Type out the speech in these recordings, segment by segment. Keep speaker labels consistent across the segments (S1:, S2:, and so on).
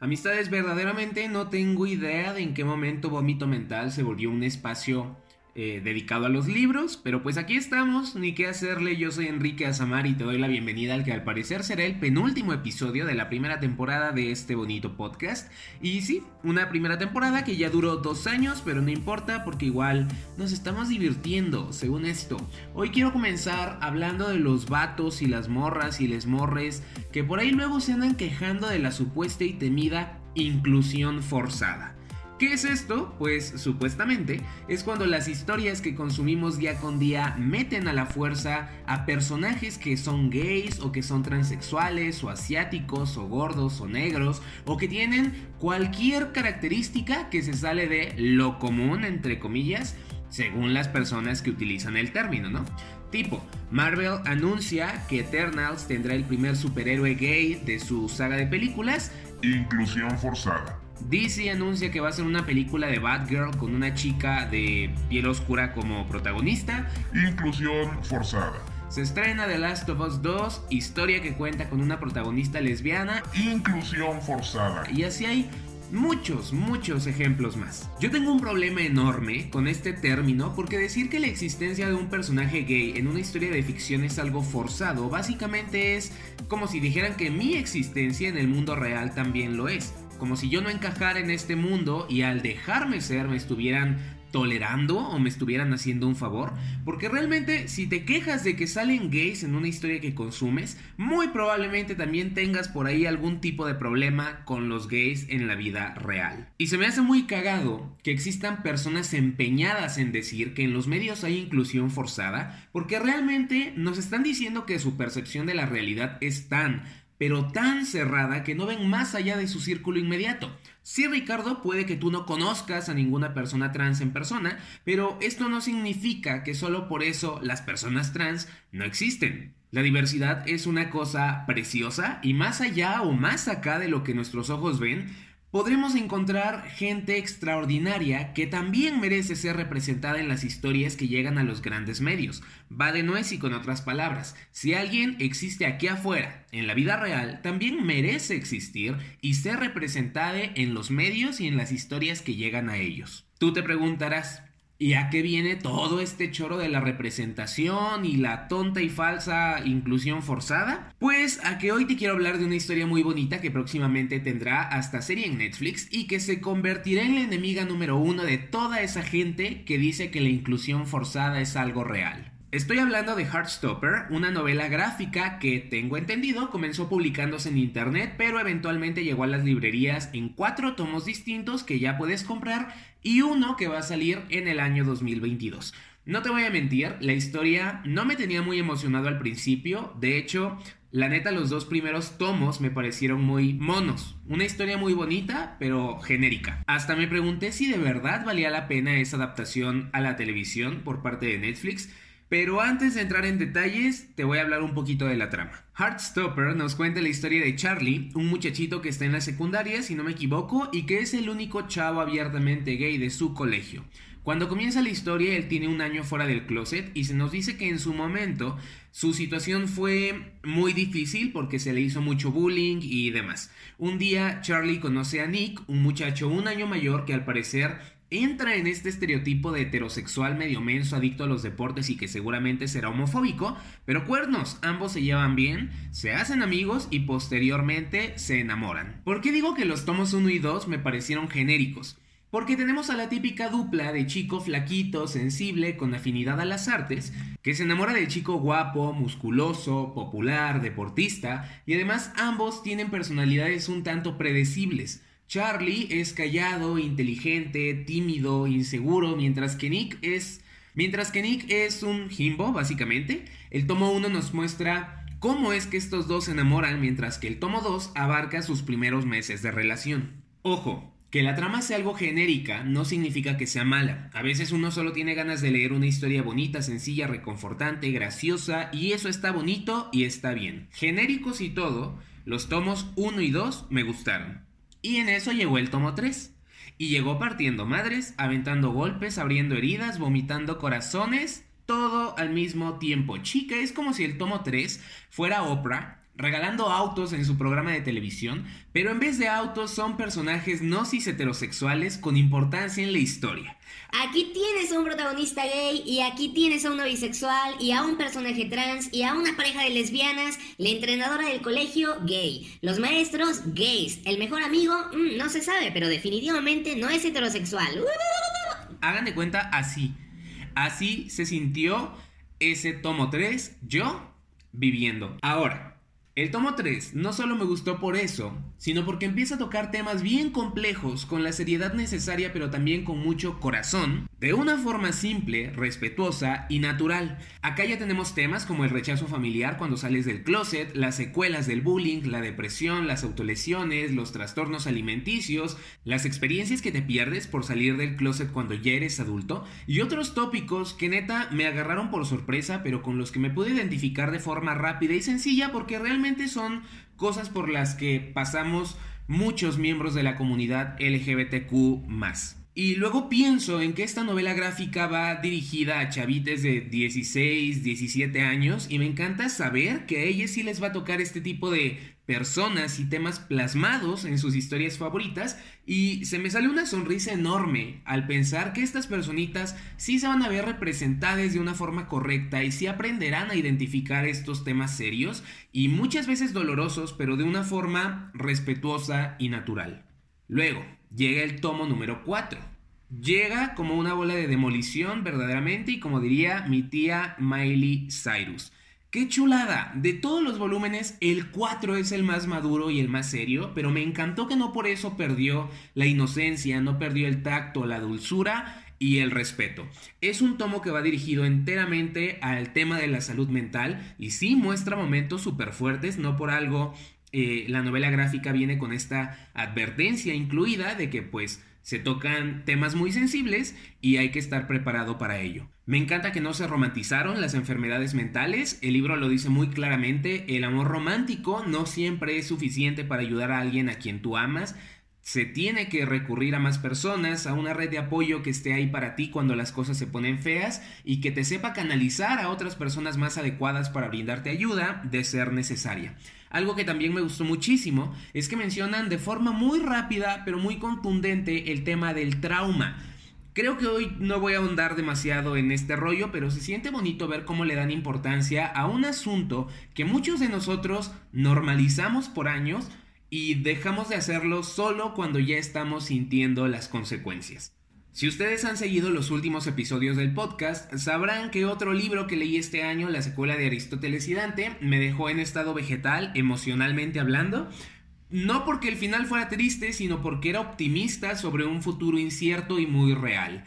S1: Amistades verdaderamente no tengo idea de en qué momento Vómito Mental se volvió un espacio eh, dedicado a los libros, pero pues aquí estamos, ni qué hacerle, yo soy Enrique Azamar y te doy la bienvenida al que al parecer será el penúltimo episodio de la primera temporada de este bonito podcast. Y sí, una primera temporada que ya duró dos años, pero no importa porque igual nos estamos divirtiendo, según esto. Hoy quiero comenzar hablando de los vatos y las morras y les morres que por ahí luego se andan quejando de la supuesta y temida inclusión forzada. ¿Qué es esto? Pues supuestamente es cuando las historias que consumimos día con día meten a la fuerza a personajes que son gays o que son transexuales o asiáticos o gordos o negros o que tienen cualquier característica que se sale de lo común entre comillas según las personas que utilizan el término, ¿no? Tipo, Marvel anuncia que Eternals tendrá el primer superhéroe gay de su saga de películas.
S2: Inclusión forzada.
S1: DC anuncia que va a ser una película de Batgirl con una chica de piel oscura como protagonista.
S2: Inclusión forzada.
S1: Se estrena The Last of Us 2, historia que cuenta con una protagonista lesbiana.
S2: Inclusión forzada.
S1: Y así hay muchos, muchos ejemplos más. Yo tengo un problema enorme con este término porque decir que la existencia de un personaje gay en una historia de ficción es algo forzado, básicamente es como si dijeran que mi existencia en el mundo real también lo es como si yo no encajara en este mundo y al dejarme ser me estuvieran tolerando o me estuvieran haciendo un favor, porque realmente si te quejas de que salen gays en una historia que consumes, muy probablemente también tengas por ahí algún tipo de problema con los gays en la vida real. Y se me hace muy cagado que existan personas empeñadas en decir que en los medios hay inclusión forzada, porque realmente nos están diciendo que su percepción de la realidad es tan pero tan cerrada que no ven más allá de su círculo inmediato. Sí, Ricardo, puede que tú no conozcas a ninguna persona trans en persona, pero esto no significa que solo por eso las personas trans no existen. La diversidad es una cosa preciosa y más allá o más acá de lo que nuestros ojos ven, podremos encontrar gente extraordinaria que también merece ser representada en las historias que llegan a los grandes medios. Va de nuez y con otras palabras, si alguien existe aquí afuera, en la vida real, también merece existir y ser representada en los medios y en las historias que llegan a ellos. Tú te preguntarás, ¿Y a qué viene todo este choro de la representación y la tonta y falsa inclusión forzada? Pues a que hoy te quiero hablar de una historia muy bonita que próximamente tendrá hasta serie en Netflix y que se convertirá en la enemiga número uno de toda esa gente que dice que la inclusión forzada es algo real. Estoy hablando de Heartstopper, una novela gráfica que, tengo entendido, comenzó publicándose en internet, pero eventualmente llegó a las librerías en cuatro tomos distintos que ya puedes comprar y uno que va a salir en el año 2022. No te voy a mentir, la historia no me tenía muy emocionado al principio, de hecho, la neta los dos primeros tomos me parecieron muy monos, una historia muy bonita, pero genérica. Hasta me pregunté si de verdad valía la pena esa adaptación a la televisión por parte de Netflix, pero antes de entrar en detalles, te voy a hablar un poquito de la trama. Heartstopper nos cuenta la historia de Charlie, un muchachito que está en la secundaria, si no me equivoco, y que es el único chavo abiertamente gay de su colegio. Cuando comienza la historia, él tiene un año fuera del closet y se nos dice que en su momento su situación fue muy difícil porque se le hizo mucho bullying y demás. Un día Charlie conoce a Nick, un muchacho un año mayor que al parecer entra en este estereotipo de heterosexual medio menso adicto a los deportes y que seguramente será homofóbico, pero cuernos, ambos se llevan bien, se hacen amigos y posteriormente se enamoran. ¿Por qué digo que los tomos 1 y 2 me parecieron genéricos? Porque tenemos a la típica dupla de chico flaquito, sensible, con afinidad a las artes, que se enamora del chico guapo, musculoso, popular, deportista, y además ambos tienen personalidades un tanto predecibles. Charlie es callado, inteligente, tímido, inseguro, mientras que Nick es... Mientras que Nick es un himbo, básicamente. El tomo 1 nos muestra cómo es que estos dos se enamoran, mientras que el tomo 2 abarca sus primeros meses de relación. Ojo, que la trama sea algo genérica no significa que sea mala. A veces uno solo tiene ganas de leer una historia bonita, sencilla, reconfortante, graciosa, y eso está bonito y está bien. Genéricos y todo, los tomos 1 y 2 me gustaron. Y en eso llegó el tomo 3. Y llegó partiendo madres, aventando golpes, abriendo heridas, vomitando corazones, todo al mismo tiempo. Chica, es como si el tomo 3 fuera Oprah regalando autos en su programa de televisión, pero en vez de autos son personajes no cis heterosexuales con importancia en la historia.
S3: Aquí tienes a un protagonista gay y aquí tienes a uno bisexual y a un personaje trans y a una pareja de lesbianas, la entrenadora del colegio gay, los maestros gays, el mejor amigo mm, no se sabe, pero definitivamente no es heterosexual.
S1: Hagan de cuenta así. Así se sintió ese tomo 3, yo viviendo. Ahora, el tomo 3 no solo me gustó por eso, sino porque empieza a tocar temas bien complejos con la seriedad necesaria pero también con mucho corazón, de una forma simple, respetuosa y natural. Acá ya tenemos temas como el rechazo familiar cuando sales del closet, las secuelas del bullying, la depresión, las autolesiones, los trastornos alimenticios, las experiencias que te pierdes por salir del closet cuando ya eres adulto y otros tópicos que neta me agarraron por sorpresa pero con los que me pude identificar de forma rápida y sencilla porque realmente son cosas por las que pasamos muchos miembros de la comunidad LGBTQ y luego pienso en que esta novela gráfica va dirigida a chavites de 16, 17 años y me encanta saber que a ellos sí les va a tocar este tipo de personas y temas plasmados en sus historias favoritas y se me sale una sonrisa enorme al pensar que estas personitas sí se van a ver representadas de una forma correcta y sí aprenderán a identificar estos temas serios y muchas veces dolorosos pero de una forma respetuosa y natural. Luego, llega el tomo número 4. Llega como una bola de demolición verdaderamente y como diría mi tía Miley Cyrus. ¡Qué chulada! De todos los volúmenes, el 4 es el más maduro y el más serio, pero me encantó que no por eso perdió la inocencia, no perdió el tacto, la dulzura y el respeto. Es un tomo que va dirigido enteramente al tema de la salud mental y sí muestra momentos súper fuertes, no por algo eh, la novela gráfica viene con esta advertencia incluida de que pues se tocan temas muy sensibles y hay que estar preparado para ello. Me encanta que no se romantizaron las enfermedades mentales, el libro lo dice muy claramente, el amor romántico no siempre es suficiente para ayudar a alguien a quien tú amas, se tiene que recurrir a más personas, a una red de apoyo que esté ahí para ti cuando las cosas se ponen feas y que te sepa canalizar a otras personas más adecuadas para brindarte ayuda de ser necesaria. Algo que también me gustó muchísimo es que mencionan de forma muy rápida pero muy contundente el tema del trauma. Creo que hoy no voy a ahondar demasiado en este rollo, pero se siente bonito ver cómo le dan importancia a un asunto que muchos de nosotros normalizamos por años, y dejamos de hacerlo solo cuando ya estamos sintiendo las consecuencias. Si ustedes han seguido los últimos episodios del podcast, sabrán que otro libro que leí este año, la secuela de Aristóteles y Dante, me dejó en estado vegetal, emocionalmente hablando, no porque el final fuera triste, sino porque era optimista sobre un futuro incierto y muy real.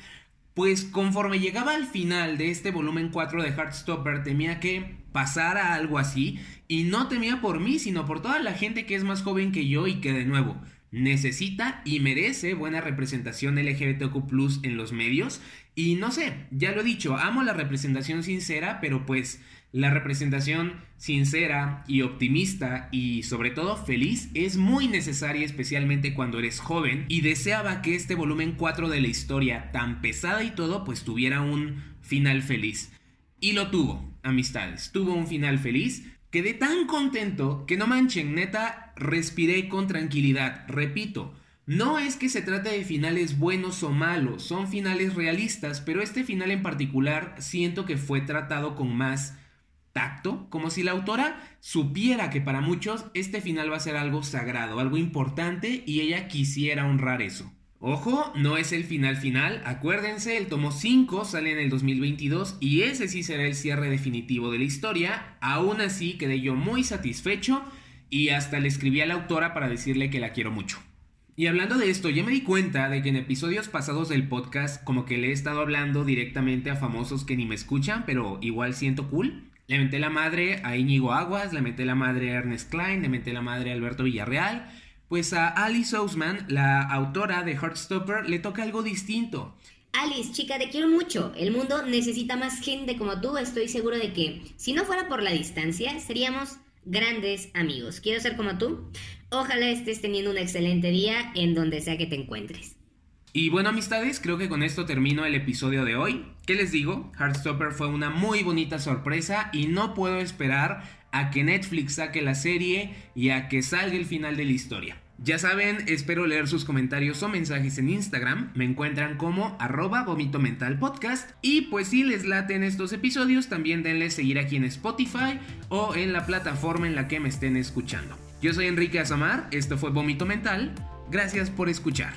S1: Pues conforme llegaba al final de este volumen 4 de Heartstopper temía que pasara algo así y no temía por mí, sino por toda la gente que es más joven que yo y que de nuevo necesita y merece buena representación LGBTQ en los medios. Y no sé, ya lo he dicho, amo la representación sincera, pero pues la representación sincera y optimista y sobre todo feliz es muy necesaria especialmente cuando eres joven y deseaba que este volumen 4 de la historia tan pesada y todo pues tuviera un final feliz. Y lo tuvo, amistades, tuvo un final feliz. Quedé tan contento que no manchen, neta, respiré con tranquilidad. Repito, no es que se trate de finales buenos o malos, son finales realistas, pero este final en particular siento que fue tratado con más tacto, como si la autora supiera que para muchos este final va a ser algo sagrado, algo importante y ella quisiera honrar eso. Ojo, no es el final final, acuérdense, el tomo 5 sale en el 2022 y ese sí será el cierre definitivo de la historia, aún así quedé yo muy satisfecho y hasta le escribí a la autora para decirle que la quiero mucho. Y hablando de esto, ya me di cuenta de que en episodios pasados del podcast como que le he estado hablando directamente a famosos que ni me escuchan, pero igual siento cool. Le metí la madre a Íñigo Aguas, le metí la madre a Ernest Klein, le metí la madre a Alberto Villarreal. Pues a Alice Ousman, la autora de Heartstopper, le toca algo distinto.
S3: Alice, chica, te quiero mucho. El mundo necesita más gente como tú. Estoy seguro de que, si no fuera por la distancia, seríamos grandes amigos. Quiero ser como tú. Ojalá estés teniendo un excelente día en donde sea que te encuentres.
S1: Y bueno, amistades, creo que con esto termino el episodio de hoy. ¿Qué les digo? Heartstopper fue una muy bonita sorpresa y no puedo esperar a que Netflix saque la serie y a que salga el final de la historia. Ya saben, espero leer sus comentarios o mensajes en Instagram. Me encuentran como arroba vomito mental podcast. Y pues si les laten estos episodios, también denle seguir aquí en Spotify o en la plataforma en la que me estén escuchando. Yo soy Enrique Azamar, esto fue Vómito Mental. Gracias por escuchar.